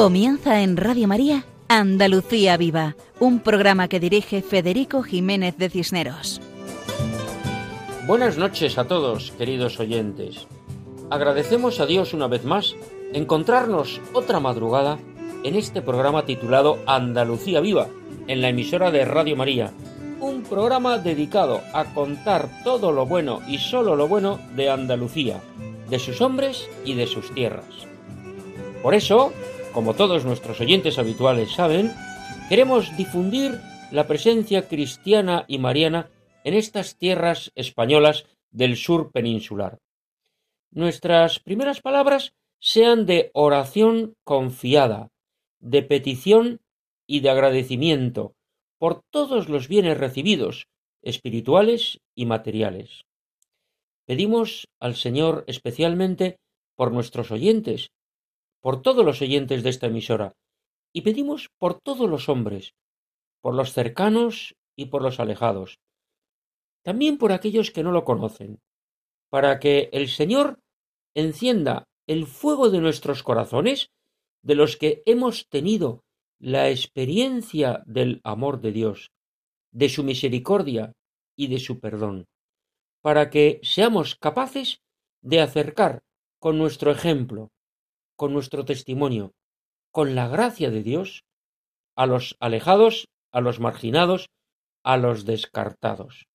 Comienza en Radio María Andalucía Viva, un programa que dirige Federico Jiménez de Cisneros. Buenas noches a todos, queridos oyentes. Agradecemos a Dios una vez más encontrarnos otra madrugada en este programa titulado Andalucía Viva, en la emisora de Radio María, un programa dedicado a contar todo lo bueno y solo lo bueno de Andalucía, de sus hombres y de sus tierras. Por eso, como todos nuestros oyentes habituales saben, queremos difundir la presencia cristiana y mariana en estas tierras españolas del sur peninsular. Nuestras primeras palabras sean de oración confiada, de petición y de agradecimiento por todos los bienes recibidos, espirituales y materiales. Pedimos al Señor especialmente por nuestros oyentes, por todos los oyentes de esta emisora, y pedimos por todos los hombres, por los cercanos y por los alejados, también por aquellos que no lo conocen, para que el Señor encienda el fuego de nuestros corazones, de los que hemos tenido la experiencia del amor de Dios, de su misericordia y de su perdón, para que seamos capaces de acercar con nuestro ejemplo con nuestro testimonio, con la gracia de Dios, a los alejados, a los marginados, a los descartados.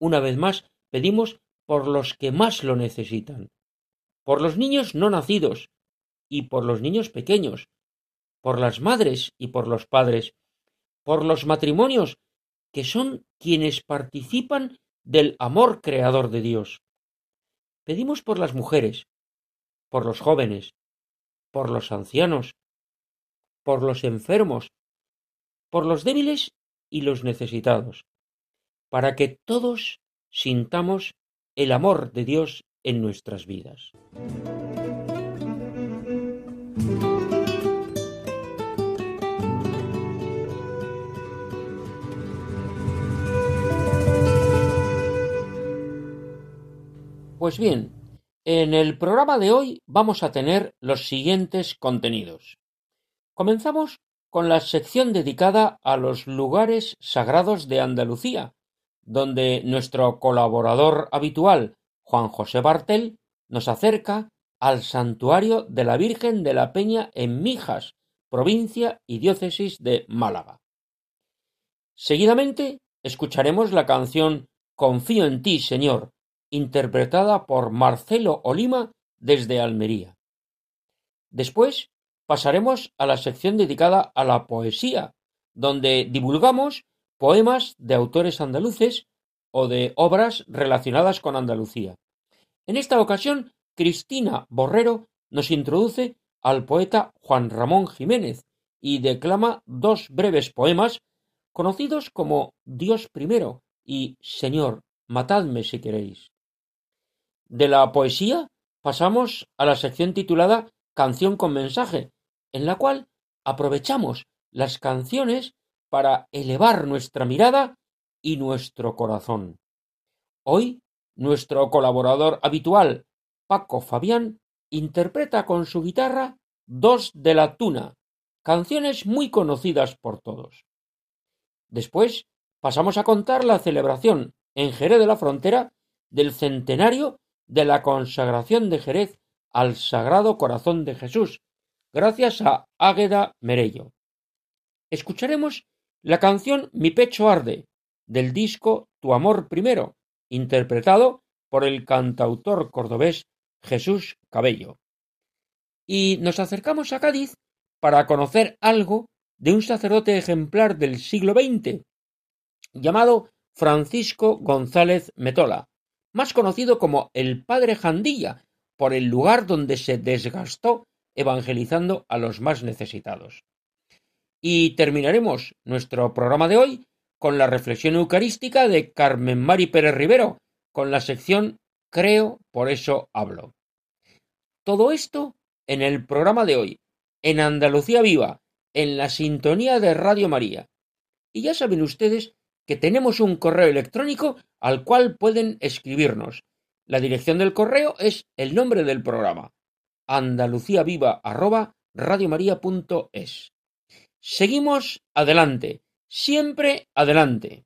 Una vez más, pedimos por los que más lo necesitan, por los niños no nacidos y por los niños pequeños, por las madres y por los padres, por los matrimonios que son quienes participan del amor creador de Dios. Pedimos por las mujeres, por los jóvenes, por los ancianos, por los enfermos, por los débiles y los necesitados, para que todos sintamos el amor de Dios en nuestras vidas. Pues bien, en el programa de hoy vamos a tener los siguientes contenidos. Comenzamos con la sección dedicada a los lugares sagrados de Andalucía, donde nuestro colaborador habitual, Juan José Bartel, nos acerca al santuario de la Virgen de la Peña en Mijas, provincia y diócesis de Málaga. Seguidamente escucharemos la canción Confío en ti, Señor, interpretada por Marcelo Olima desde Almería. Después pasaremos a la sección dedicada a la poesía, donde divulgamos poemas de autores andaluces o de obras relacionadas con Andalucía. En esta ocasión, Cristina Borrero nos introduce al poeta Juan Ramón Jiménez y declama dos breves poemas conocidos como Dios primero y Señor, matadme si queréis. De la poesía pasamos a la sección titulada Canción con mensaje, en la cual aprovechamos las canciones para elevar nuestra mirada y nuestro corazón. Hoy, nuestro colaborador habitual, Paco Fabián, interpreta con su guitarra Dos de la Tuna, canciones muy conocidas por todos. Después pasamos a contar la celebración en Jerez de la Frontera del centenario de la consagración de Jerez al Sagrado Corazón de Jesús, gracias a Águeda Merello. Escucharemos la canción Mi pecho arde, del disco Tu amor primero, interpretado por el cantautor cordobés Jesús Cabello. Y nos acercamos a Cádiz para conocer algo de un sacerdote ejemplar del siglo XX, llamado Francisco González Metola, más conocido como el Padre Jandilla, por el lugar donde se desgastó evangelizando a los más necesitados. Y terminaremos nuestro programa de hoy con la reflexión eucarística de Carmen Mari Pérez Rivero, con la sección Creo, por eso hablo. Todo esto en el programa de hoy, en Andalucía Viva, en la sintonía de Radio María. Y ya saben ustedes que tenemos un correo electrónico al cual pueden escribirnos. La dirección del correo es el nombre del programa, andaluciaviva arroba radiomaria.es. Seguimos adelante, siempre adelante.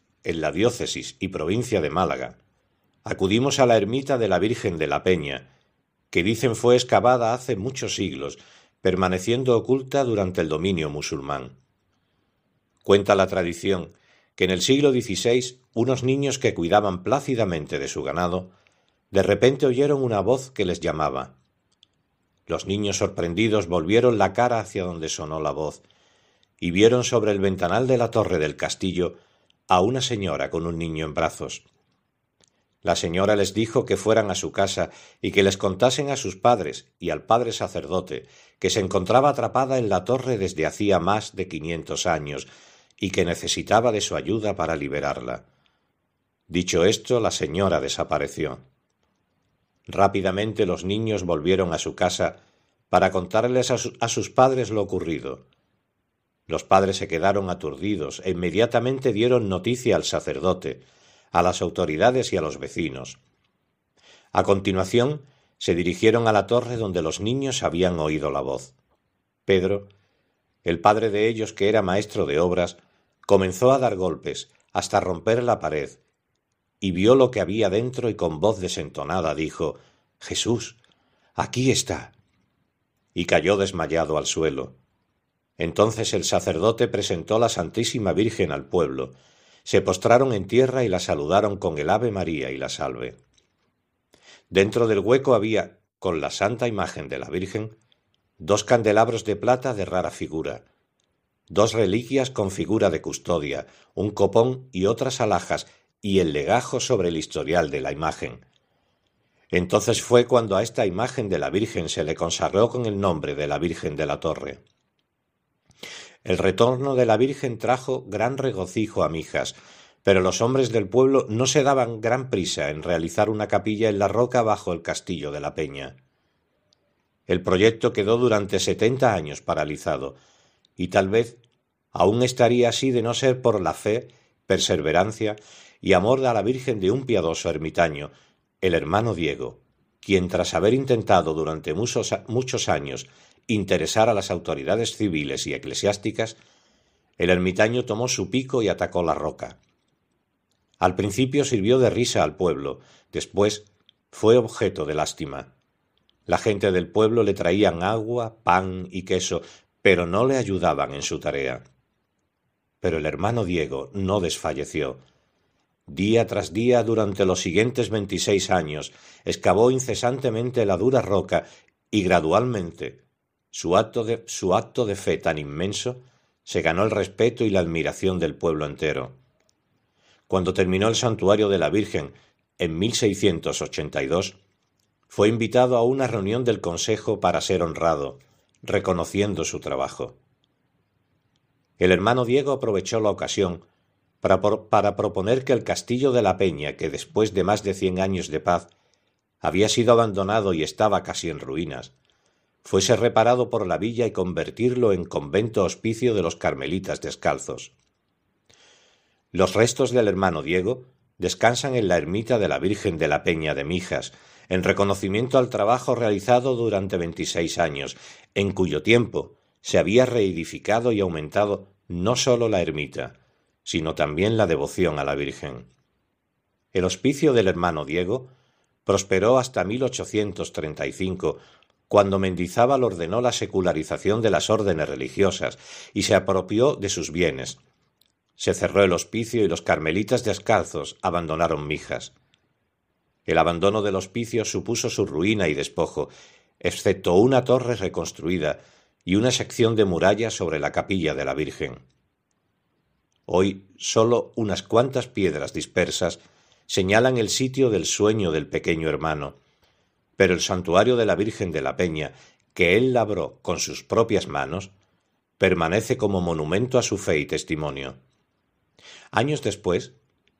en la diócesis y provincia de Málaga, acudimos a la ermita de la Virgen de la Peña, que dicen fue excavada hace muchos siglos, permaneciendo oculta durante el dominio musulmán. Cuenta la tradición que en el siglo XVI unos niños que cuidaban plácidamente de su ganado, de repente oyeron una voz que les llamaba. Los niños sorprendidos volvieron la cara hacia donde sonó la voz, y vieron sobre el ventanal de la torre del castillo a una señora con un niño en brazos. La señora les dijo que fueran a su casa y que les contasen a sus padres y al padre sacerdote que se encontraba atrapada en la torre desde hacía más de quinientos años y que necesitaba de su ayuda para liberarla. Dicho esto, la señora desapareció. Rápidamente los niños volvieron a su casa para contarles a, a sus padres lo ocurrido. Los padres se quedaron aturdidos e inmediatamente dieron noticia al sacerdote, a las autoridades y a los vecinos. A continuación, se dirigieron a la torre donde los niños habían oído la voz. Pedro, el padre de ellos que era maestro de obras, comenzó a dar golpes hasta romper la pared, y vio lo que había dentro y con voz desentonada dijo Jesús, aquí está. y cayó desmayado al suelo. Entonces el sacerdote presentó la Santísima Virgen al pueblo. Se postraron en tierra y la saludaron con el Ave María y la salve. Dentro del hueco había, con la santa imagen de la Virgen, dos candelabros de plata de rara figura, dos reliquias con figura de custodia, un copón y otras alhajas, y el legajo sobre el historial de la imagen. Entonces fue cuando a esta imagen de la Virgen se le consagró con el nombre de la Virgen de la Torre. El retorno de la Virgen trajo gran regocijo a Mijas, pero los hombres del pueblo no se daban gran prisa en realizar una capilla en la roca bajo el castillo de la Peña. El proyecto quedó durante setenta años paralizado, y tal vez aún estaría así de no ser por la fe, perseverancia y amor a la Virgen de un piadoso ermitaño, el hermano Diego, quien tras haber intentado durante muchos, muchos años interesar a las autoridades civiles y eclesiásticas, el ermitaño tomó su pico y atacó la roca. Al principio sirvió de risa al pueblo, después fue objeto de lástima. La gente del pueblo le traían agua, pan y queso, pero no le ayudaban en su tarea. Pero el hermano Diego no desfalleció. Día tras día durante los siguientes veintiséis años excavó incesantemente la dura roca y gradualmente su acto, de, su acto de fe tan inmenso se ganó el respeto y la admiración del pueblo entero. Cuando terminó el santuario de la Virgen en 1682, fue invitado a una reunión del Consejo para ser honrado, reconociendo su trabajo. El hermano Diego aprovechó la ocasión para, para, proponer que el castillo de la Peña, que después de más de cien años de paz había sido abandonado y estaba casi en ruinas, fuese reparado por la villa y convertirlo en convento hospicio de los carmelitas descalzos. Los restos del hermano Diego descansan en la ermita de la Virgen de la Peña de Mijas, en reconocimiento al trabajo realizado durante veintiséis años, en cuyo tiempo se había reedificado y aumentado no sólo la ermita, sino también la devoción a la Virgen. El hospicio del hermano Diego prosperó hasta 1835 cuando Mendizábal ordenó la secularización de las órdenes religiosas y se apropió de sus bienes. Se cerró el hospicio y los carmelitas descalzos abandonaron Mijas. El abandono del hospicio supuso su ruina y despojo, excepto una torre reconstruida y una sección de muralla sobre la capilla de la Virgen. Hoy sólo unas cuantas piedras dispersas señalan el sitio del sueño del pequeño hermano, pero el santuario de la Virgen de la Peña, que él labró con sus propias manos, permanece como monumento a su fe y testimonio. Años después,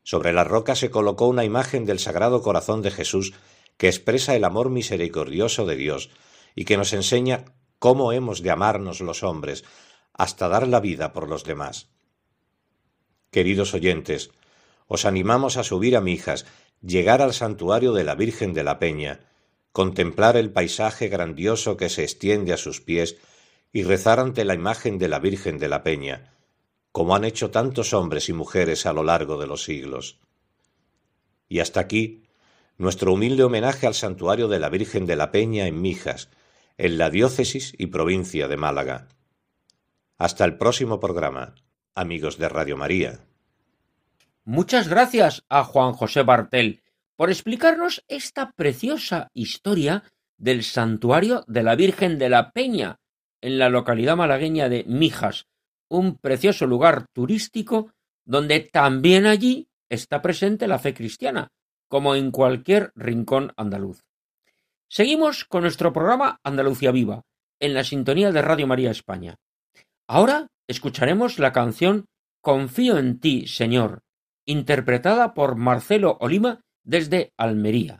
sobre la roca se colocó una imagen del Sagrado Corazón de Jesús que expresa el amor misericordioso de Dios y que nos enseña cómo hemos de amarnos los hombres hasta dar la vida por los demás. Queridos oyentes, os animamos a subir a Mijas, llegar al santuario de la Virgen de la Peña, contemplar el paisaje grandioso que se extiende a sus pies y rezar ante la imagen de la Virgen de la Peña, como han hecho tantos hombres y mujeres a lo largo de los siglos. Y hasta aquí nuestro humilde homenaje al santuario de la Virgen de la Peña en Mijas, en la diócesis y provincia de Málaga. Hasta el próximo programa, amigos de Radio María. Muchas gracias a Juan José Bartel por explicarnos esta preciosa historia del santuario de la Virgen de la Peña en la localidad malagueña de Mijas, un precioso lugar turístico donde también allí está presente la fe cristiana, como en cualquier rincón andaluz. Seguimos con nuestro programa Andalucía Viva, en la sintonía de Radio María España. Ahora escucharemos la canción Confío en ti, Señor, interpretada por Marcelo Olima desde Almería.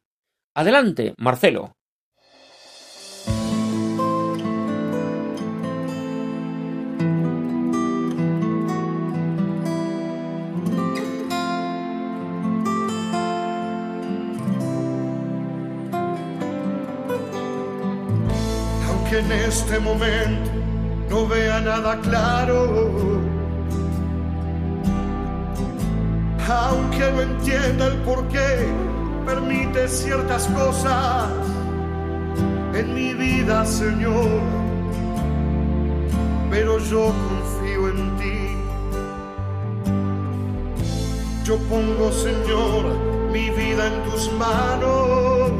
Adelante, Marcelo. Aunque en este momento no vea nada claro, aunque no entienda el por qué permite ciertas cosas en mi vida, Señor, pero yo confío en ti. Yo pongo, Señor, mi vida en tus manos.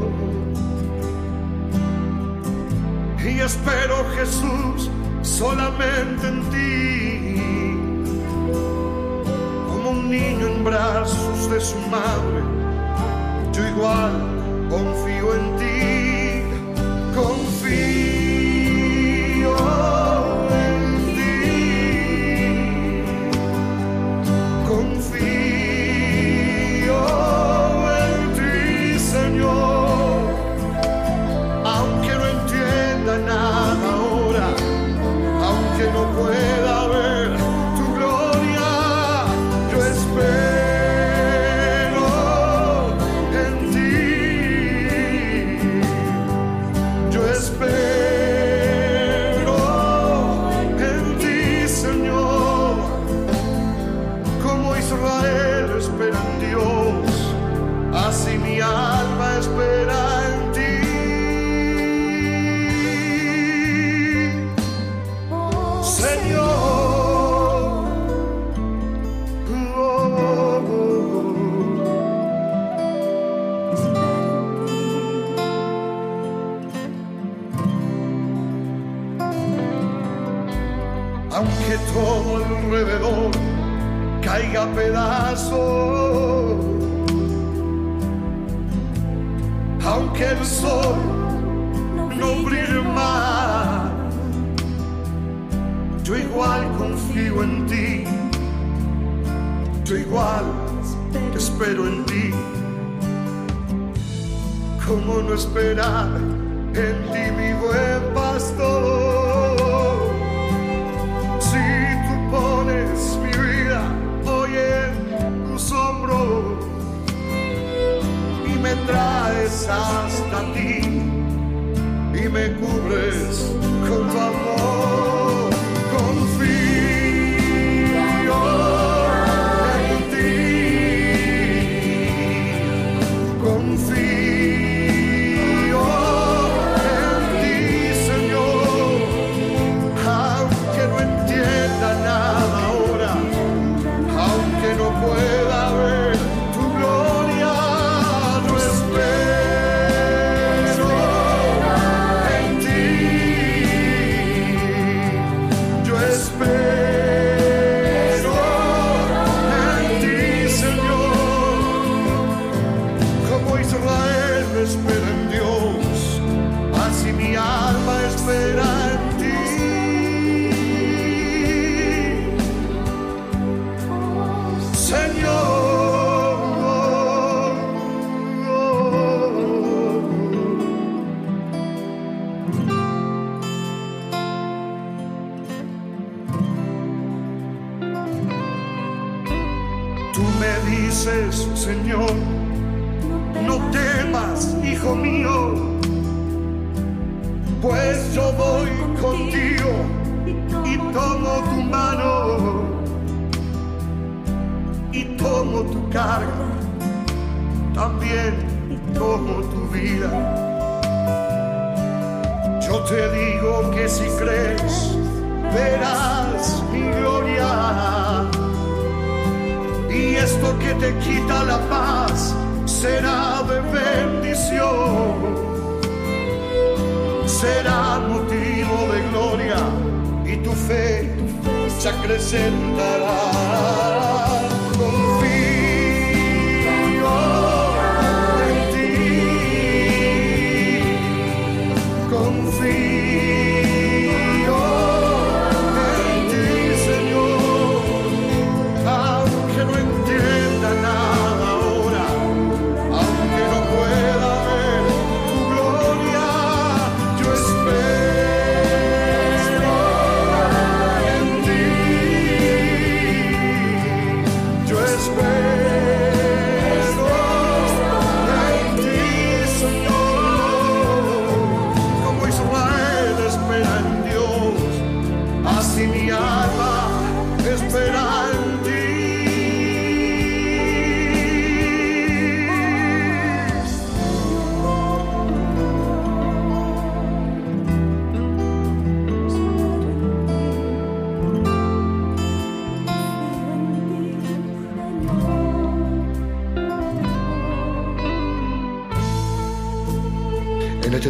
Y espero, Jesús, solamente en ti niño en brazos de su madre, yo igual confío en ti, confío cantará.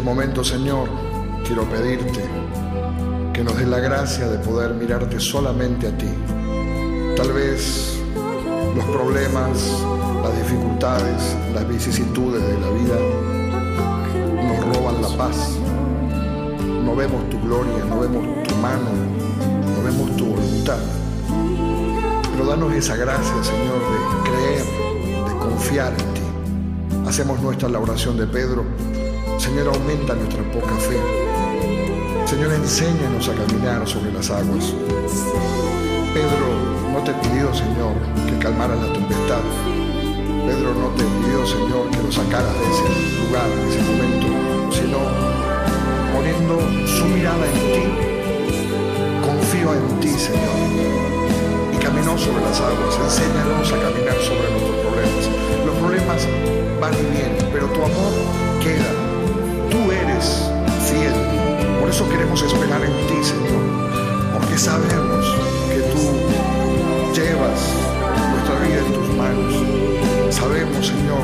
Momento, Señor, quiero pedirte que nos dé la gracia de poder mirarte solamente a ti. Tal vez los problemas, las dificultades, las vicisitudes de la vida nos roban la paz. No vemos tu gloria, no vemos tu mano, no vemos tu voluntad. Pero danos esa gracia, Señor, de creer, de confiar en ti. Hacemos nuestra la oración de Pedro Señor, aumenta nuestra poca fe. Señor, enséñanos a caminar sobre las aguas. Pedro no te pidió, Señor, que calmara la tempestad. Pedro no te pidió, Señor, que lo sacaras de ese lugar, de ese momento, sino poniendo su mirada en ti. Confío en ti, Señor. Y caminó sobre las aguas. Enséñanos a caminar sobre nuestros problemas. Los problemas van y vienen, pero tu amor queda eso queremos esperar en ti, Señor, porque sabemos que tú llevas nuestra vida en tus manos. Sabemos, Señor,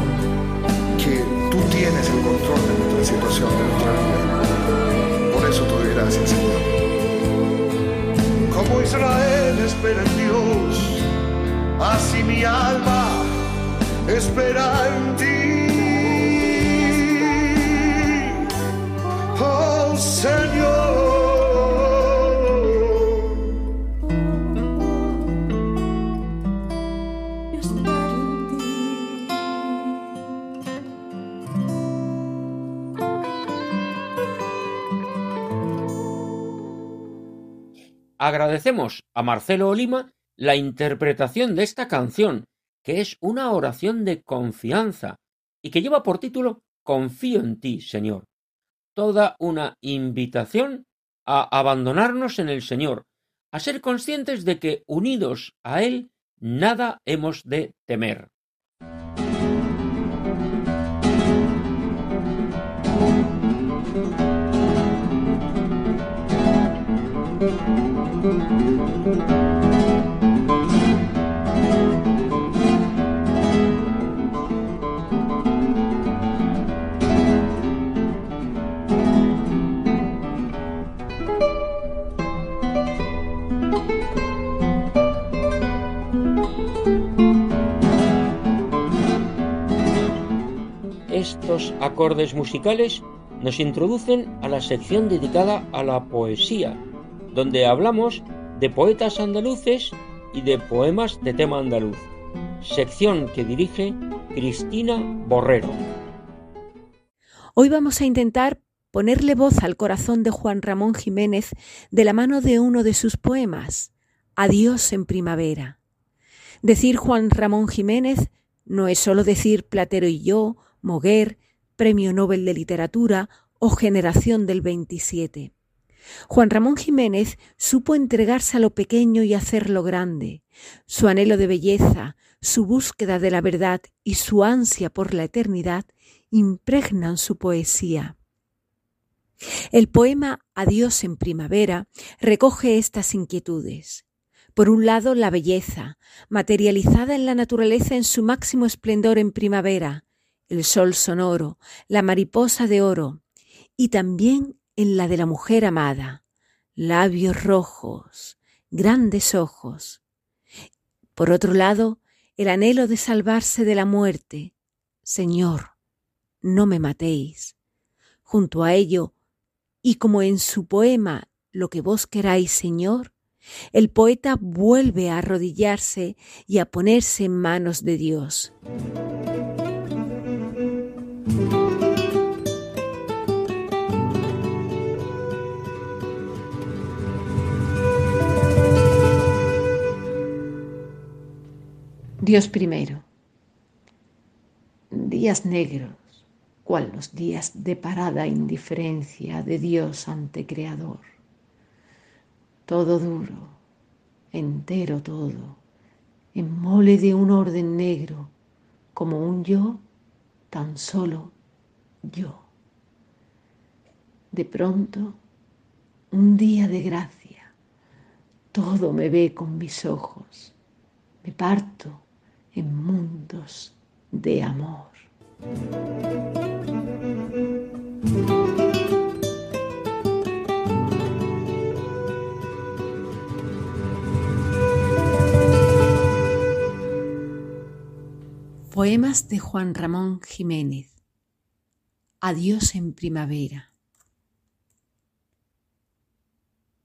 que tú tienes el control de nuestra situación, de nuestra vida. Por eso te doy gracias, Señor. Como Israel espera en Dios, así mi alma espera en ti. Agradecemos a Marcelo Olima la interpretación de esta canción, que es una oración de confianza y que lleva por título Confío en ti, Señor. Toda una invitación a abandonarnos en el Señor, a ser conscientes de que unidos a Él nada hemos de temer. Acordes musicales nos introducen a la sección dedicada a la poesía, donde hablamos de poetas andaluces y de poemas de tema andaluz, sección que dirige Cristina Borrero. Hoy vamos a intentar ponerle voz al corazón de Juan Ramón Jiménez de la mano de uno de sus poemas, Adiós en primavera. Decir Juan Ramón Jiménez no es solo decir Platero y yo, Moguer, Premio Nobel de Literatura o Generación del 27. Juan Ramón Jiménez supo entregarse a lo pequeño y hacerlo grande. Su anhelo de belleza, su búsqueda de la verdad y su ansia por la eternidad impregnan su poesía. El poema Adiós en primavera recoge estas inquietudes. Por un lado, la belleza, materializada en la naturaleza en su máximo esplendor en primavera, el sol sonoro, la mariposa de oro, y también en la de la mujer amada, labios rojos, grandes ojos. Por otro lado, el anhelo de salvarse de la muerte. Señor, no me matéis. Junto a ello, y como en su poema Lo que vos queráis, Señor, el poeta vuelve a arrodillarse y a ponerse en manos de Dios. Dios primero. Días negros cual los días de parada indiferencia de Dios ante Creador. Todo duro, entero todo, en mole de un orden negro, como un yo, tan solo yo. De pronto, un día de gracia, todo me ve con mis ojos, me parto en mundos de amor. Poemas de Juan Ramón Jiménez. Adiós en primavera.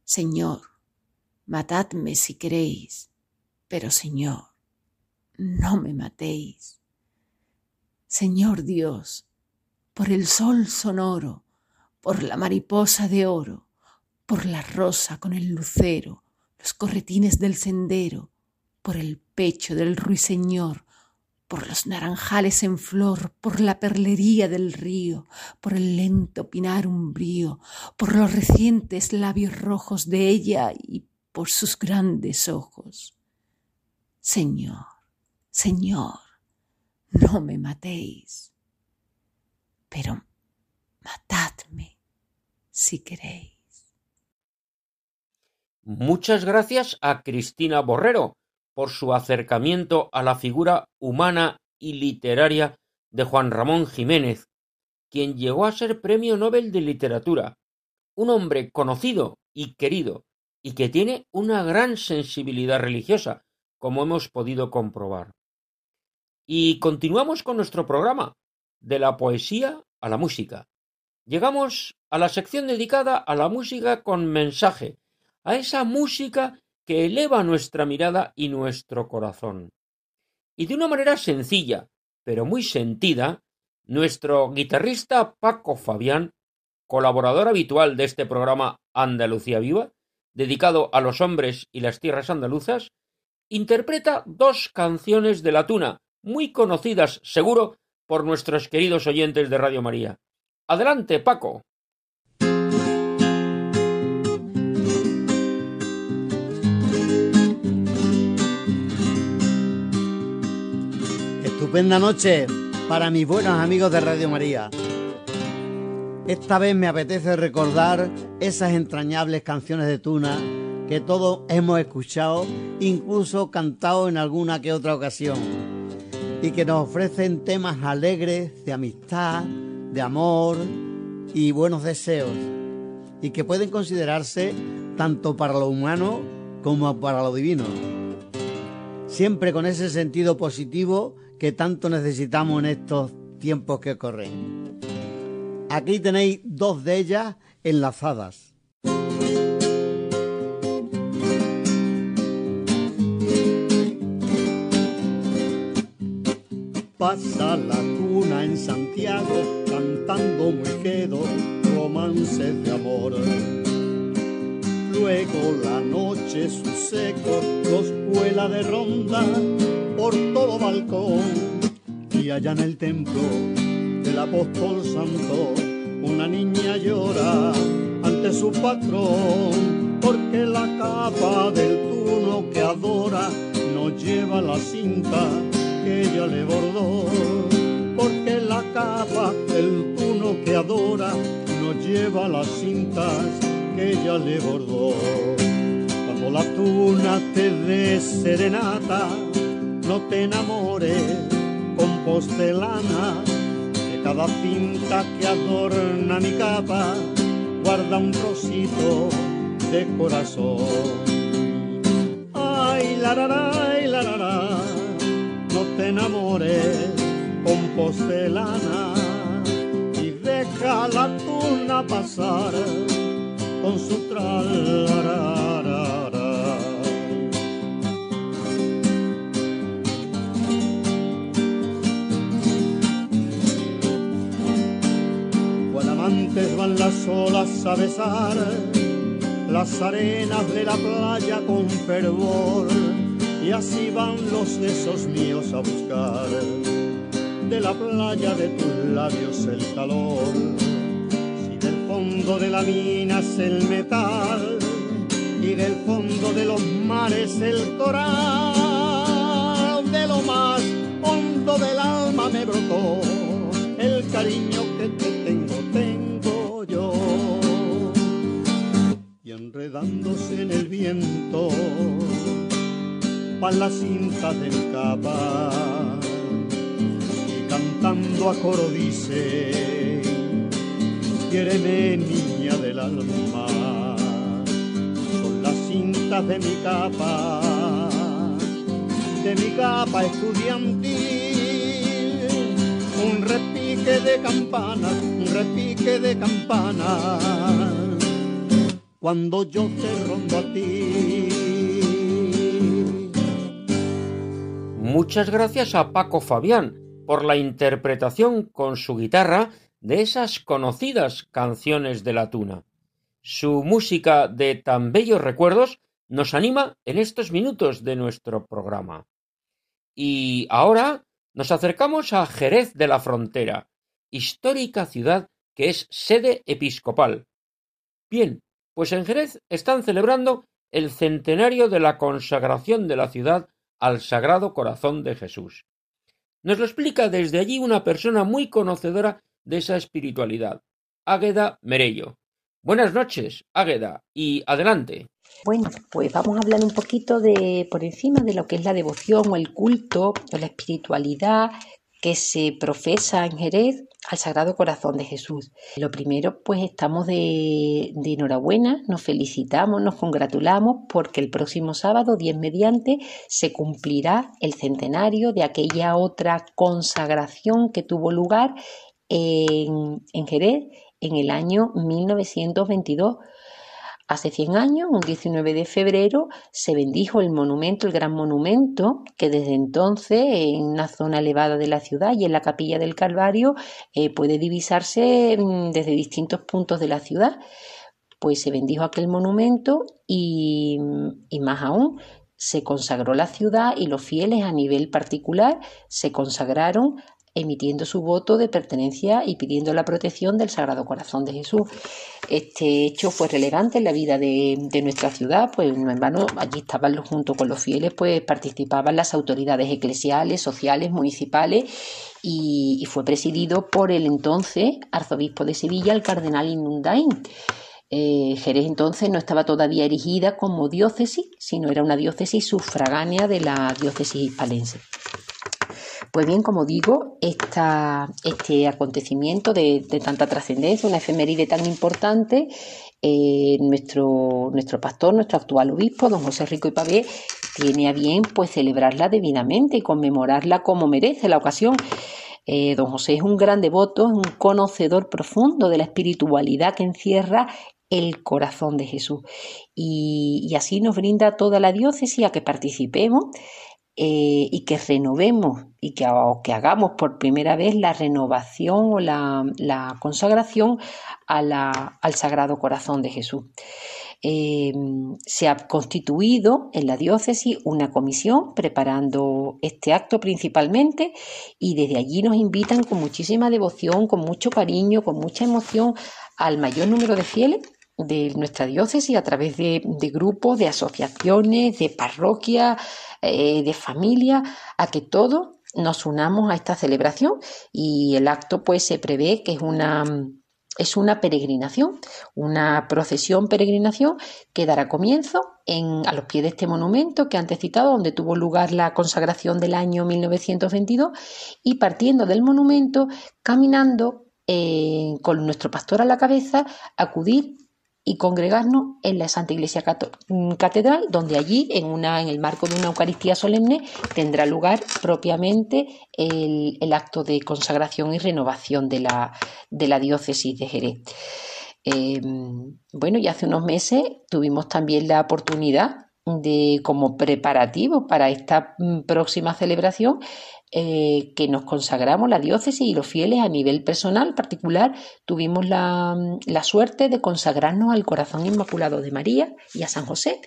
Señor, matadme si queréis, pero Señor, no me matéis. Señor Dios, por el sol sonoro, por la mariposa de oro, por la rosa con el lucero, los corretines del sendero, por el pecho del ruiseñor, por los naranjales en flor, por la perlería del río, por el lento pinar umbrío, por los recientes labios rojos de ella y por sus grandes ojos. Señor, Señor, no me matéis, pero matadme si queréis. Muchas gracias a Cristina Borrero por su acercamiento a la figura humana y literaria de Juan Ramón Jiménez, quien llegó a ser Premio Nobel de Literatura, un hombre conocido y querido, y que tiene una gran sensibilidad religiosa, como hemos podido comprobar. Y continuamos con nuestro programa, de la poesía a la música. Llegamos a la sección dedicada a la música con mensaje, a esa música que eleva nuestra mirada y nuestro corazón. Y de una manera sencilla, pero muy sentida, nuestro guitarrista Paco Fabián, colaborador habitual de este programa Andalucía Viva, dedicado a los hombres y las tierras andaluzas, interpreta dos canciones de la tuna, muy conocidas, seguro, por nuestros queridos oyentes de Radio María. Adelante, Paco. Estupenda noche para mis buenos amigos de Radio María. Esta vez me apetece recordar esas entrañables canciones de Tuna que todos hemos escuchado, incluso cantado en alguna que otra ocasión y que nos ofrecen temas alegres de amistad, de amor y buenos deseos y que pueden considerarse tanto para lo humano como para lo divino. Siempre con ese sentido positivo que tanto necesitamos en estos tiempos que corren. Aquí tenéis dos de ellas enlazadas. Pasa la cuna en Santiago cantando muy quedo romances de amor. Luego la noche su seco los cuela de ronda por todo balcón. Y allá en el templo del apóstol santo, una niña llora ante su patrón, porque la capa del tuno que adora no lleva la cinta que ella le bordó, porque la capa del tuno que adora no lleva las cintas que ella le bordó. Cuando la tuna te dé serenata, no te enamores con postelana, que cada cinta que adorna mi capa guarda un trocito de corazón. Ay, la la la, la la la, te enamores con postelana y deja la tuna pasar con su tralarara. amantes van las olas a besar las arenas de la playa con fervor y así van los besos míos a buscar de la playa de tus labios el calor si del fondo de la mina es el metal y del fondo de los mares el coral de lo más hondo del alma me brotó el cariño que te tengo, tengo yo. Y enredándose en el viento, van las cintas de mi capa, y cantando a coro dice, quiéreme niña del alma, son las cintas de mi capa, de mi capa estudiantil un repique de campana, un repique de campana, cuando yo te rondo a ti. Muchas gracias a Paco Fabián por la interpretación con su guitarra de esas conocidas canciones de la tuna. Su música de tan bellos recuerdos nos anima en estos minutos de nuestro programa. Y ahora nos acercamos a Jerez de la Frontera, histórica ciudad que es sede episcopal. Bien, pues en Jerez están celebrando el centenario de la consagración de la ciudad al Sagrado Corazón de Jesús. Nos lo explica desde allí una persona muy conocedora de esa espiritualidad, Águeda Merello. Buenas noches, Águeda, y adelante. Bueno, pues vamos a hablar un poquito de por encima de lo que es la devoción o el culto o la espiritualidad que se profesa en Jerez al Sagrado Corazón de Jesús. Lo primero, pues estamos de, de, enhorabuena, nos felicitamos, nos congratulamos porque el próximo sábado, 10 mediante, se cumplirá el centenario de aquella otra consagración que tuvo lugar en, en Jerez en el año 1922 Hace 100 años, un 19 de febrero, se bendijo el monumento, el gran monumento, que desde entonces en una zona elevada de la ciudad y en la capilla del Calvario eh, puede divisarse mm, desde distintos puntos de la ciudad. Pues se bendijo aquel monumento y, y más aún, se consagró la ciudad y los fieles a nivel particular se consagraron emitiendo su voto de pertenencia y pidiendo la protección del Sagrado Corazón de Jesús. Este hecho fue relevante en la vida de, nuestra ciudad, pues en vano allí estaban junto con los fieles, pues participaban las autoridades eclesiales, sociales, municipales y, fue presidido por el entonces arzobispo de Sevilla, el cardenal Inundain. Eh, Jerez entonces no estaba todavía erigida como diócesis, sino era una diócesis sufragánea de la diócesis hispalense. Pues bien, como digo, este acontecimiento de, tanta trascendencia, una efeméride tan importante, eh, nuestro, nuestro pastor, nuestro actual obispo, don José Rico y Pavé, tiene a bien pues celebrarla debidamente y conmemorarla como merece la ocasión. Eh, don José es un gran devoto, es un conocedor profundo de la espiritualidad que encierra el corazón de Jesús. Y, así nos brinda toda la diócesis a que participemos eh, y que renovemos y que, que, hagamos por primera vez la renovación o la, consagración al Sagrado Corazón de Jesús. Em, se ha constituido en la diócesis una comisión preparando este acto principalmente y desde allí nos invitan con muchísima devoción, con mucho cariño, con mucha emoción al mayor número de fieles de nuestra diócesis a través de, grupos, de asociaciones, de parroquias, eh, de familias, a que todos nos unamos a esta celebración y el acto pues se prevé que es una es una peregrinación, una procesión peregrinación que dará comienzo en, a los pies de este monumento que antes citado, donde tuvo lugar la consagración del año 1922, y partiendo del monumento, caminando eh, con nuestro pastor a la cabeza, acudir y congregarnos en la Santa Iglesia mm, Catedral, donde allí, en, una, en el marco de una Eucaristía solemne, tendrá lugar propiamente el, acto de consagración y renovación de la, de la diócesis de Jerez. Em, bueno, y hace unos meses tuvimos también la oportunidad de, como preparativo para esta mm, próxima celebración, eh, que nos consagramos la diócesis y los fieles a nivel personal particular, tuvimos la, la suerte de consagrarnos al corazón inmaculado de María y a San José,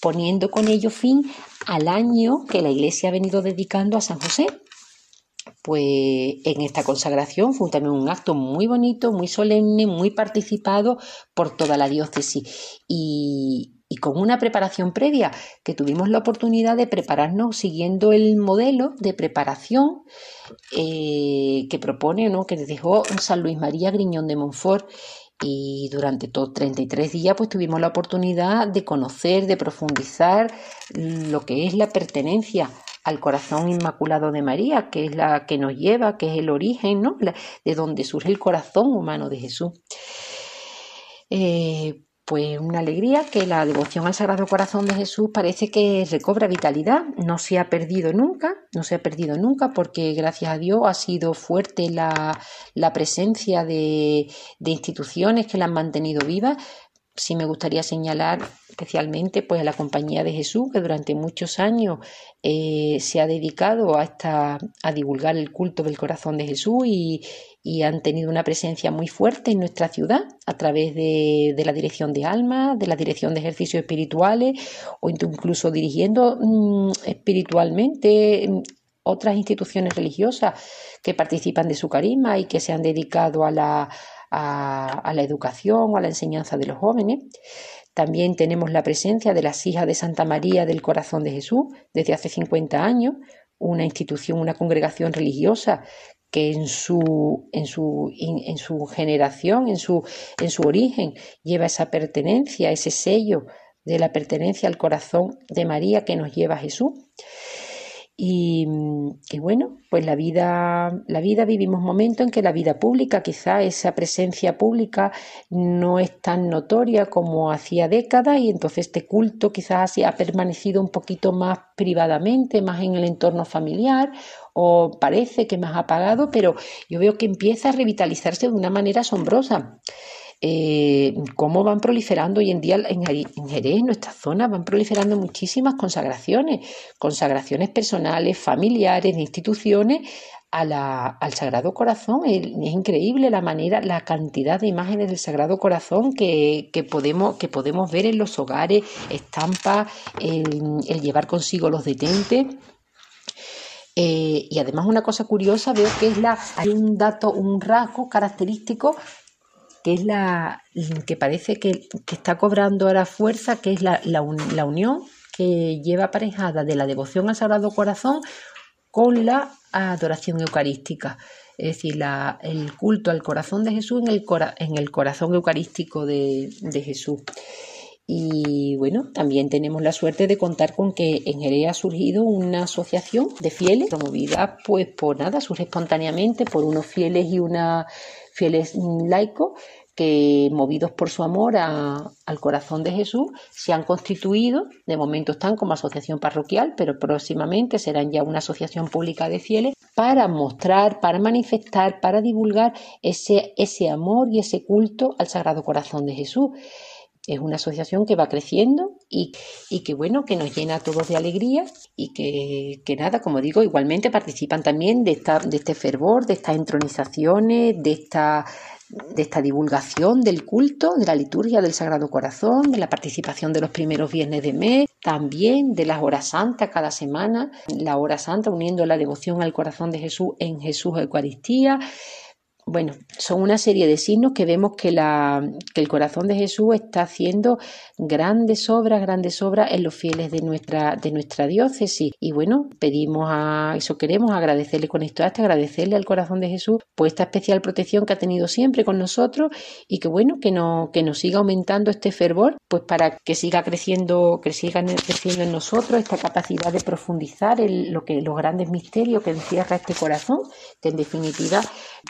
poniendo con ello fin al año que la Iglesia ha venido dedicando a San José, pues en esta consagración fue también un acto muy bonito, muy solemne, muy participado por toda la diócesis. Y, y con una preparación previa que tuvimos la oportunidad de prepararnos siguiendo el modelo de preparación eh, que propone, ¿no? que dejó San Luis María Griñón de Montfort y durante todos 33 días pues tuvimos la oportunidad de conocer, de profundizar lo que es la pertenencia al corazón inmaculado de María, que es la que nos lleva, que es el origen, ¿no? de donde surge el corazón humano de Jesús. Eh, pues una alegría que la devoción al Sagrado Corazón de Jesús parece que recobra vitalidad, no se ha perdido nunca, no se ha perdido nunca porque gracias a Dios ha sido fuerte la, presencia de, de instituciones que la han mantenido viva, sí me gustaría señalar especialmente pues a la Compañía de Jesús que durante muchos años eh, se ha dedicado a esta a divulgar el culto del corazón de Jesús y, han tenido una presencia muy fuerte en nuestra ciudad a través de, la dirección de almas, de la dirección de ejercicios espirituales o incluso dirigiendo mm, espiritualmente mm, otras instituciones religiosas que participan de su carisma y que se han dedicado a la a, la educación o a la enseñanza de los jóvenes. También tenemos la presencia de las hijas de Santa María del Corazón de Jesús desde hace 50 años, una institución, una congregación religiosa que en su, en su, en su generación, en su, en su origen, lleva esa pertenencia, ese sello de la pertenencia al corazón de María que nos lleva a Jesús. Y, bueno, pues la vida, la vida vivimos momentos en que la vida pública, quizá esa presencia pública no es tan notoria como hacía décadas y entonces este culto quizás ha permanecido un poquito más privadamente, más en el entorno familiar o parece que más apagado, pero yo veo que empieza a revitalizarse de una manera asombrosa. Eh, cómo van proliferando hoy en día en Jerez, en nuestra zona, van proliferando muchísimas consagraciones, consagraciones personales, familiares, de instituciones al Sagrado Corazón. Es, increíble la manera, la cantidad de imágenes del Sagrado Corazón que, podemos, que podemos ver en los hogares, estampas, el, llevar consigo los detentes. Eh, y además una cosa curiosa, veo que es la, hay un dato, un rasgo característico que es la que parece que, está cobrando ahora fuerza, que es la, unión que lleva aparejada de la devoción al Sagrado Corazón con la adoración eucarística. Es decir, el culto al corazón de Jesús en el, en el corazón eucarístico de, Jesús. Y bueno, también tenemos la suerte de contar con que en Jerez ha surgido una asociación de fieles promovida pues por nada, surge espontáneamente por unos fieles y una fieles laicos que movidos por su amor al corazón de Jesús se han constituido, de momento están como asociación parroquial, pero próximamente serán ya una asociación pública de fieles para mostrar, para manifestar, para divulgar ese, ese amor y ese culto al Sagrado Corazón de Jesús. Es una asociación que va creciendo y, que bueno, que nos llena a todos de alegría y que, que, nada, como digo, igualmente participan también de, esta, de este fervor, de estas entronizaciones, de esta de esta divulgación del culto, de la liturgia del Sagrado Corazón, de la participación de los primeros viernes de mes, también de las horas santas cada semana, la hora santa uniendo la devoción al corazón de Jesús en Jesús Eucaristía, bueno, son una serie de signos que vemos que, la, que, el corazón de Jesús está haciendo grandes obras, grandes obras en los fieles de nuestra, de nuestra diócesis. Y bueno, pedimos a eso, queremos agradecerle con esto, hasta agradecerle al corazón de Jesús por esta especial protección que ha tenido siempre con nosotros y que bueno, que, no, que nos siga aumentando este fervor, pues para que siga creciendo, que siga creciendo en nosotros esta capacidad de profundizar en lo que, los grandes misterios que encierra este corazón, que en definitiva,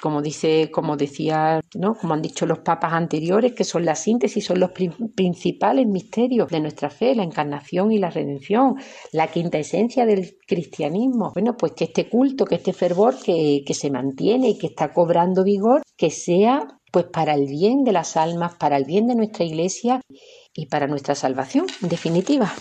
como dice como decía, ¿no? como han dicho los papas anteriores, que son la síntesis, son los principales misterios de nuestra fe, la encarnación y la redención, la quinta esencia del cristianismo. Bueno, pues que este culto, que este fervor que, que se mantiene y que está cobrando vigor, que sea pues para el bien de las almas, para el bien de nuestra iglesia y para nuestra salvación, en definitiva.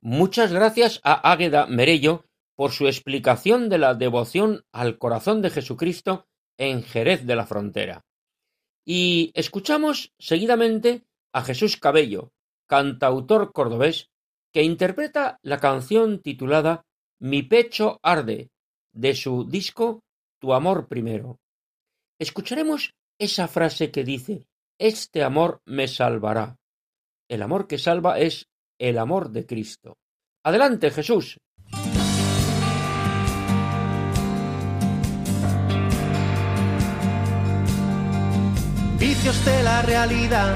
Muchas gracias a Águeda Merello por su explicación de la devoción al corazón de Jesucristo en Jerez de la Frontera. Y escuchamos seguidamente a Jesús Cabello, cantautor cordobés, que interpreta la canción titulada Mi pecho arde, de su disco Tu amor primero. Escucharemos esa frase que dice Este amor me salvará. El amor que salva es el amor de Cristo. Adelante, Jesús. De la realidad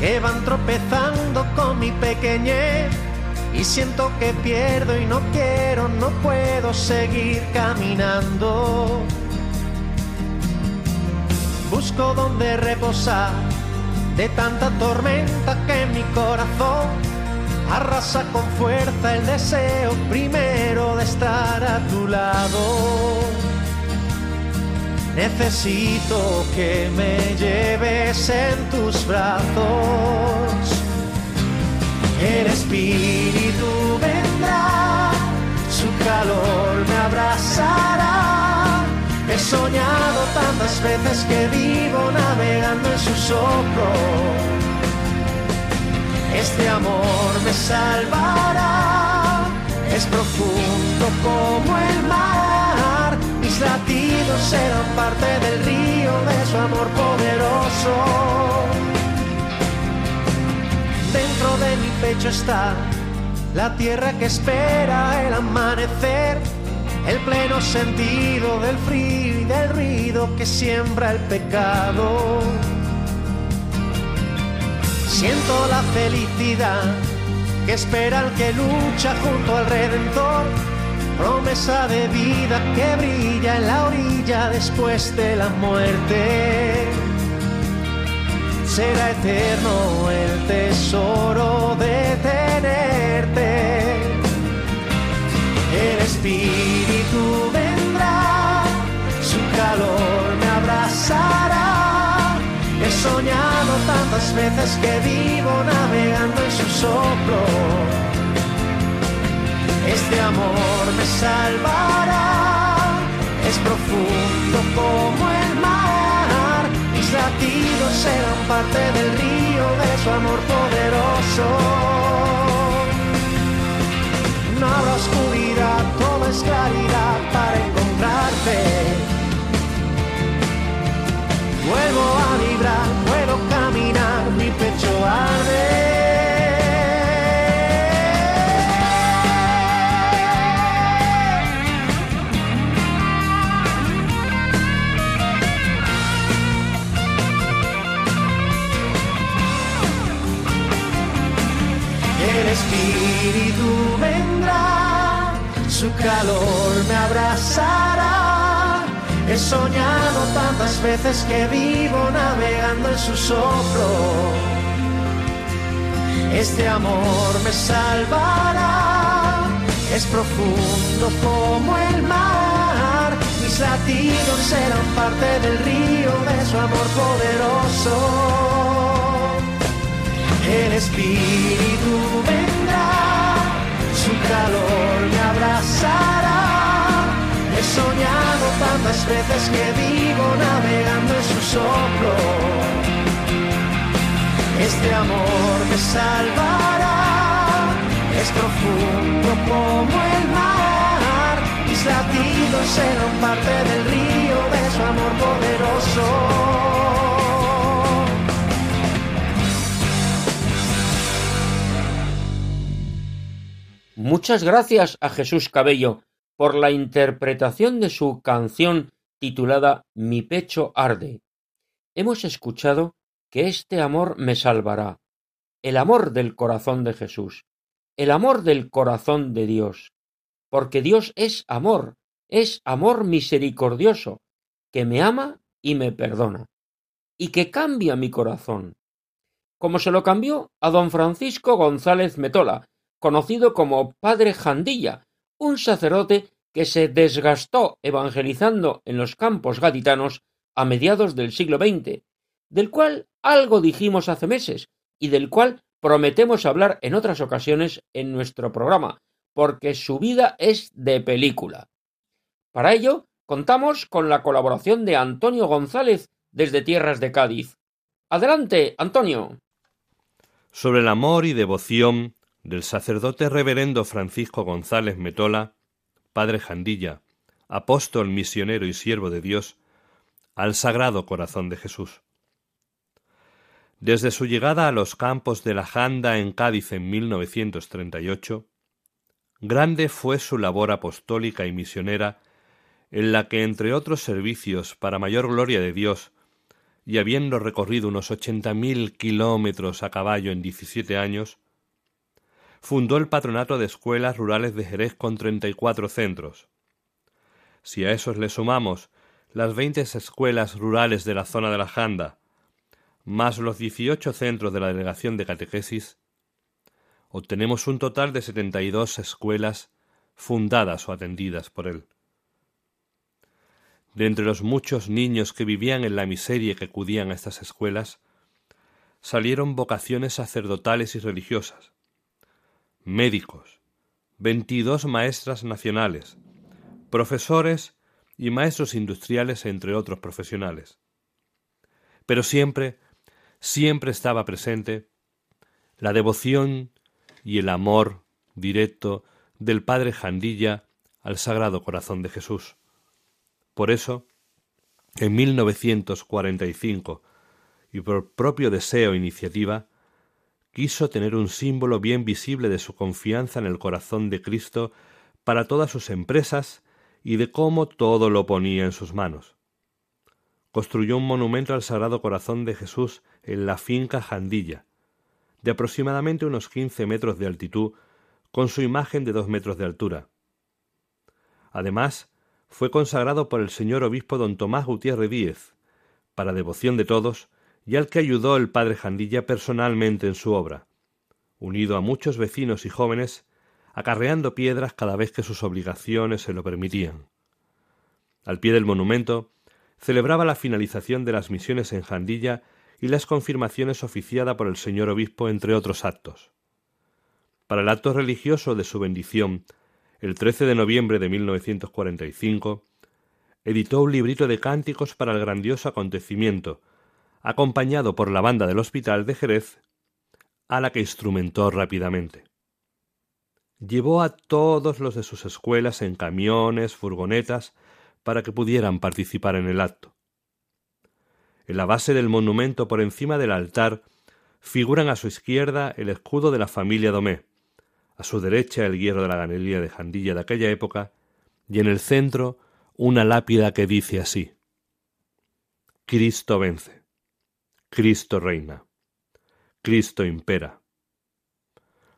que van tropezando con mi pequeñez y siento que pierdo y no quiero, no puedo seguir caminando. Busco donde reposar de tanta tormenta que mi corazón arrasa con fuerza el deseo primero de estar a tu lado. Necesito que me lleves en tus brazos. El espíritu vendrá, su calor me abrazará. He soñado tantas veces que vivo navegando en su soplo. Este amor me salvará, es profundo como el mar mis latidos serán parte del río de su amor poderoso. Dentro de mi pecho está la tierra que espera el amanecer, el pleno sentido del frío y del ruido que siembra el pecado. Siento la felicidad que espera el que lucha junto al Redentor promesa de vida que brilla en la orilla después de la muerte. Será eterno el tesoro de tenerte. El Espíritu vendrá, su calor me abrazará. He soñado tantas veces que vivo navegando en su soplo este amor me salvará, es profundo como el mar, mis latidos serán parte del río de su amor poderoso. No habrá oscuridad, todo es claridad para encontrarte. Vuelvo a vibrar, puedo caminar, mi pecho arde. Espíritu vendrá, su calor me abrazará. He soñado tantas veces que vivo navegando en su soplo. Este amor me salvará, es profundo como el mar. Mis latidos serán parte del río de su amor poderoso el Espíritu su me abrazará. He soñado tantas veces que vivo navegando en su soplo. Este amor me salvará, es profundo como el mar, mis latidos serán parte del río de su amor poderoso. Muchas gracias a Jesús Cabello por la interpretación de su canción titulada Mi pecho arde. Hemos escuchado que este amor me salvará, el amor del corazón de Jesús, el amor del corazón de Dios, porque Dios es amor, es amor misericordioso, que me ama y me perdona, y que cambia mi corazón, como se lo cambió a don Francisco González Metola, conocido como Padre Jandilla, un sacerdote que se desgastó evangelizando en los campos gaditanos a mediados del siglo XX, del cual algo dijimos hace meses y del cual prometemos hablar en otras ocasiones en nuestro programa, porque su vida es de película. Para ello, contamos con la colaboración de Antonio González desde tierras de Cádiz. Adelante, Antonio. Sobre el amor y devoción del sacerdote reverendo Francisco González Metola, padre Jandilla, apóstol, misionero y siervo de Dios, al Sagrado Corazón de Jesús. Desde su llegada a los campos de la Janda en Cádiz en 1938, grande fue su labor apostólica y misionera, en la que, entre otros servicios para mayor gloria de Dios, y habiendo recorrido unos ochenta mil kilómetros a caballo en diecisiete años, fundó el Patronato de Escuelas Rurales de Jerez con treinta y cuatro centros. Si a esos le sumamos las veinte escuelas rurales de la zona de la Janda, más los dieciocho centros de la Delegación de Catequesis, obtenemos un total de setenta y dos escuelas fundadas o atendidas por él. De entre los muchos niños que vivían en la miseria que acudían a estas escuelas, salieron vocaciones sacerdotales y religiosas, médicos, veintidós maestras nacionales, profesores y maestros industriales, entre otros profesionales. Pero siempre, siempre estaba presente la devoción y el amor directo del Padre Jandilla al Sagrado Corazón de Jesús. Por eso, en 1945, y por propio deseo e iniciativa, quiso tener un símbolo bien visible de su confianza en el corazón de Cristo para todas sus empresas y de cómo todo lo ponía en sus manos. Construyó un monumento al Sagrado Corazón de Jesús en la finca Jandilla, de aproximadamente unos quince metros de altitud, con su imagen de dos metros de altura. Además, fue consagrado por el señor obispo don Tomás Gutiérrez Díez, para devoción de todos, y al que ayudó el padre Jandilla personalmente en su obra, unido a muchos vecinos y jóvenes, acarreando piedras cada vez que sus obligaciones se lo permitían. Al pie del monumento celebraba la finalización de las misiones en Jandilla y las confirmaciones oficiada por el señor obispo, entre otros actos. Para el acto religioso de su bendición, el 13 de noviembre de 1945, editó un librito de cánticos para el grandioso acontecimiento, acompañado por la banda del Hospital de Jerez, a la que instrumentó rápidamente. Llevó a todos los de sus escuelas en camiones, furgonetas, para que pudieran participar en el acto. En la base del monumento por encima del altar figuran a su izquierda el escudo de la familia Domé, a su derecha el hierro de la galería de Jandilla de aquella época, y en el centro una lápida que dice así Cristo vence. Cristo reina. Cristo impera.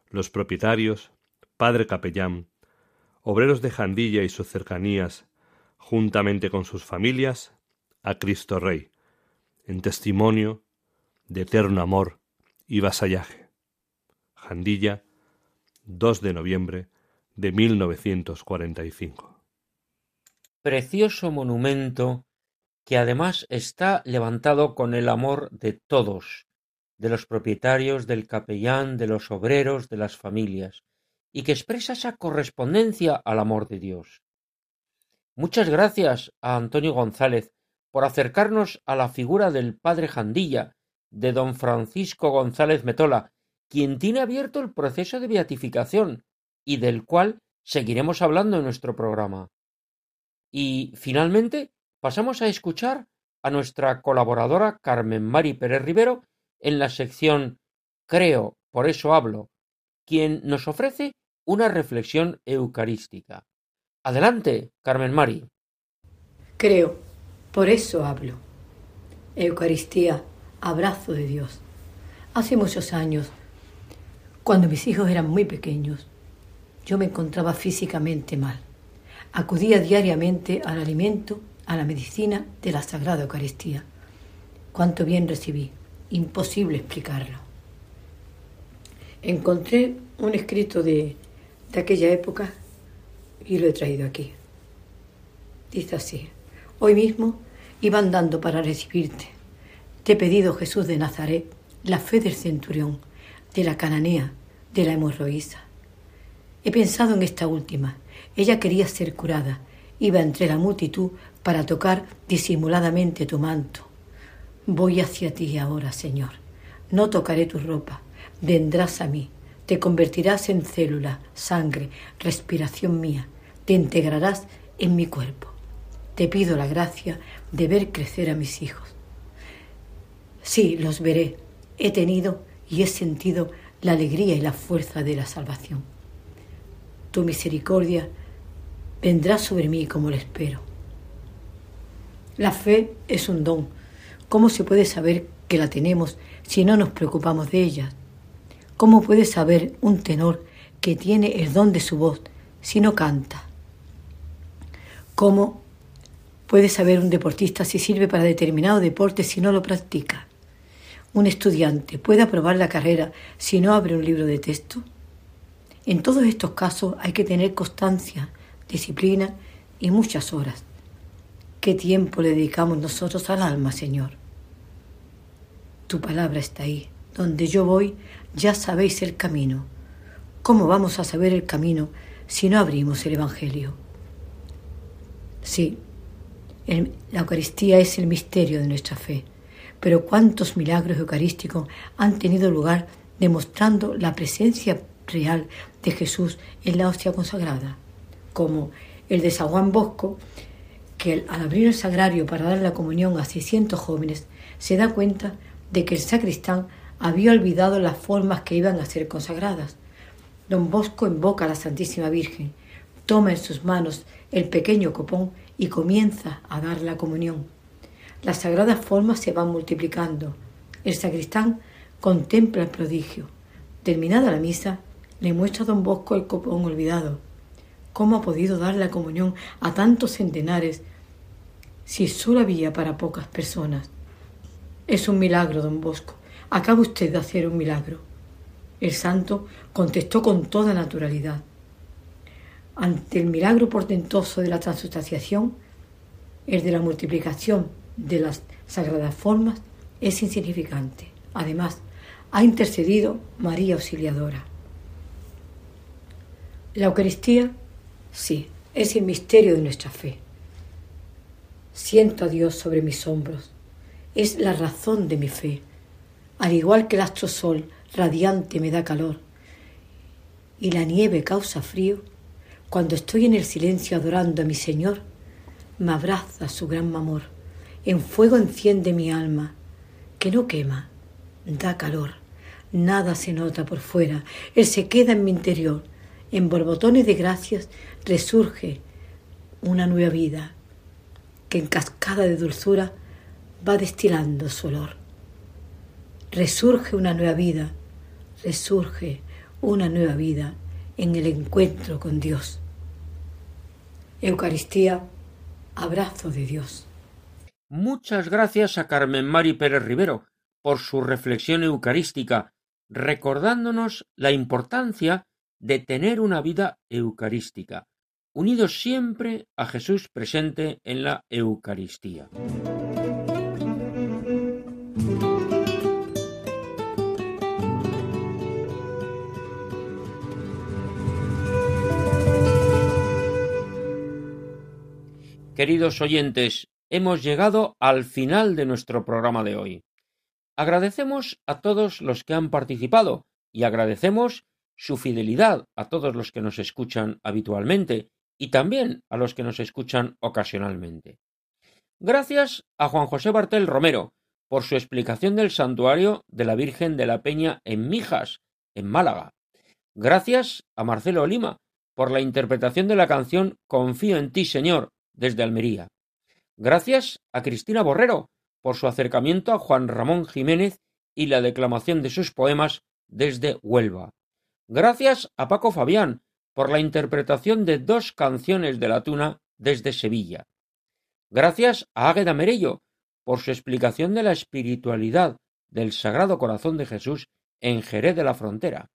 Los propietarios, padre capellán, obreros de Jandilla y sus cercanías, juntamente con sus familias, a Cristo Rey, en testimonio de eterno amor y vasallaje. Jandilla, 2 de noviembre de 1945. Precioso monumento que además está levantado con el amor de todos, de los propietarios, del capellán, de los obreros, de las familias, y que expresa esa correspondencia al amor de Dios. Muchas gracias a Antonio González por acercarnos a la figura del padre Jandilla, de don Francisco González Metola, quien tiene abierto el proceso de beatificación y del cual seguiremos hablando en nuestro programa. Y finalmente pasamos a escuchar a nuestra colaboradora Carmen Mari Pérez Rivero en la sección Creo, por eso hablo, quien nos ofrece una reflexión eucarística. Adelante, Carmen Mari. Creo, por eso hablo. Eucaristía, abrazo de Dios. Hace muchos años, cuando mis hijos eran muy pequeños, yo me encontraba físicamente mal. Acudía diariamente al alimento, a la medicina de la Sagrada Eucaristía. Cuánto bien recibí, imposible explicarlo. Encontré un escrito de, de aquella época y lo he traído aquí. Dice así, hoy mismo iba andando para recibirte. Te he pedido, Jesús de Nazaret, la fe del centurión, de la cananea, de la hemorroísa. He pensado en esta última. Ella quería ser curada. Iba entre la multitud para tocar disimuladamente tu manto. Voy hacia ti ahora, Señor. No tocaré tu ropa. Vendrás a mí. Te convertirás en célula, sangre, respiración mía. Te integrarás en mi cuerpo. Te pido la gracia de ver crecer a mis hijos. Sí, los veré. He tenido y he sentido la alegría y la fuerza de la salvación. Tu misericordia vendrá sobre mí como lo espero. La fe es un don. ¿Cómo se puede saber que la tenemos si no nos preocupamos de ella? ¿Cómo puede saber un tenor que tiene el don de su voz si no canta? ¿Cómo puede saber un deportista si sirve para determinado deporte si no lo practica? ¿Un estudiante puede aprobar la carrera si no abre un libro de texto? En todos estos casos hay que tener constancia, disciplina y muchas horas. ¿Qué tiempo le dedicamos nosotros al alma, Señor? Tu palabra está ahí. Donde yo voy, ya sabéis el camino. ¿Cómo vamos a saber el camino si no abrimos el Evangelio? Sí, la Eucaristía es el misterio de nuestra fe, pero cuántos milagros eucarísticos han tenido lugar demostrando la presencia real de Jesús en la hostia consagrada, como el de San Juan Bosco, que al abrir el sagrario para dar la comunión a 600 jóvenes, se da cuenta de que el sacristán había olvidado las formas que iban a ser consagradas. Don Bosco invoca a la Santísima Virgen, toma en sus manos el pequeño copón y comienza a dar la comunión. Las sagradas formas se van multiplicando. El sacristán contempla el prodigio. Terminada la misa, le muestra a don Bosco el copón olvidado. ¿Cómo ha podido dar la comunión a tantos centenares si solo había para pocas personas? Es un milagro, don Bosco. Acaba usted de hacer un milagro. El santo contestó con toda naturalidad. Ante el milagro portentoso de la transustanciación, el de la multiplicación de las sagradas formas es insignificante. Además, ha intercedido María Auxiliadora. La Eucaristía, sí, es el misterio de nuestra fe. Siento a Dios sobre mis hombros. Es la razón de mi fe. Al igual que el astro sol radiante me da calor y la nieve causa frío, cuando estoy en el silencio adorando a mi Señor, me abraza su gran amor. En fuego enciende mi alma, que no quema, da calor. Nada se nota por fuera, Él se queda en mi interior en borbotones de gracias resurge una nueva vida que en cascada de dulzura va destilando su olor. Resurge una nueva vida, resurge una nueva vida en el encuentro con Dios. Eucaristía, abrazo de Dios. Muchas gracias a Carmen Mari Pérez Rivero por su reflexión eucarística, recordándonos la importancia de tener una vida eucarística, unidos siempre a Jesús presente en la Eucaristía. Queridos oyentes, hemos llegado al final de nuestro programa de hoy. Agradecemos a todos los que han participado y agradecemos su fidelidad a todos los que nos escuchan habitualmente y también a los que nos escuchan ocasionalmente. Gracias a Juan José Bartel Romero por su explicación del santuario de la Virgen de la Peña en Mijas, en Málaga. Gracias a Marcelo Lima por la interpretación de la canción Confío en ti, Señor, desde Almería. Gracias a Cristina Borrero por su acercamiento a Juan Ramón Jiménez y la declamación de sus poemas desde Huelva. Gracias a Paco Fabián por la interpretación de dos canciones de la tuna desde Sevilla. Gracias a Águeda Merello por su explicación de la espiritualidad del Sagrado Corazón de Jesús en Jerez de la Frontera.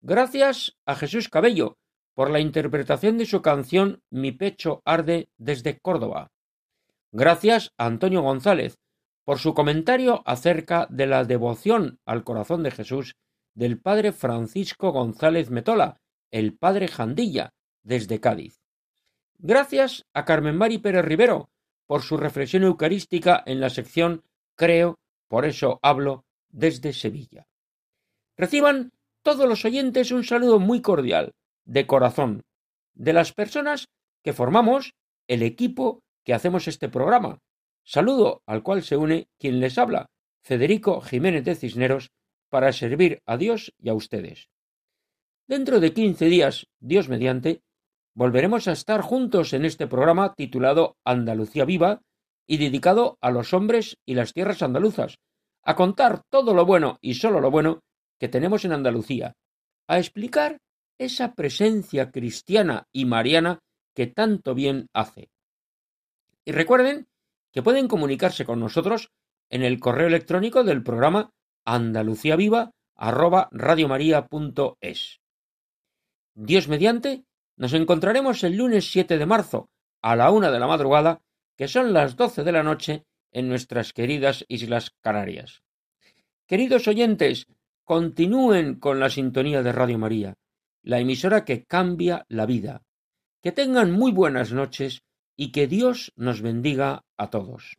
Gracias a Jesús Cabello por la interpretación de su canción Mi pecho arde desde Córdoba. Gracias a Antonio González por su comentario acerca de la devoción al corazón de Jesús del padre Francisco González Metola, el padre Jandilla, desde Cádiz. Gracias a Carmen Mari Pérez Rivero por su reflexión eucarística en la sección Creo, por eso hablo desde Sevilla. Reciban todos los oyentes un saludo muy cordial, de corazón, de las personas que formamos el equipo que hacemos este programa. Saludo al cual se une quien les habla, Federico Jiménez de Cisneros, para servir a Dios y a ustedes. Dentro de quince días, Dios mediante, volveremos a estar juntos en este programa titulado Andalucía Viva y dedicado a los hombres y las tierras andaluzas, a contar todo lo bueno y solo lo bueno que tenemos en Andalucía, a explicar esa presencia cristiana y mariana que tanto bien hace. Y recuerden que pueden comunicarse con nosotros en el correo electrónico del programa andaluciaviva@radiomaria.es. Dios mediante, nos encontraremos el lunes 7 de marzo a la una de la madrugada, que son las doce de la noche en nuestras queridas Islas Canarias. Queridos oyentes, continúen con la sintonía de Radio María, la emisora que cambia la vida. Que tengan muy buenas noches y que Dios nos bendiga a todos.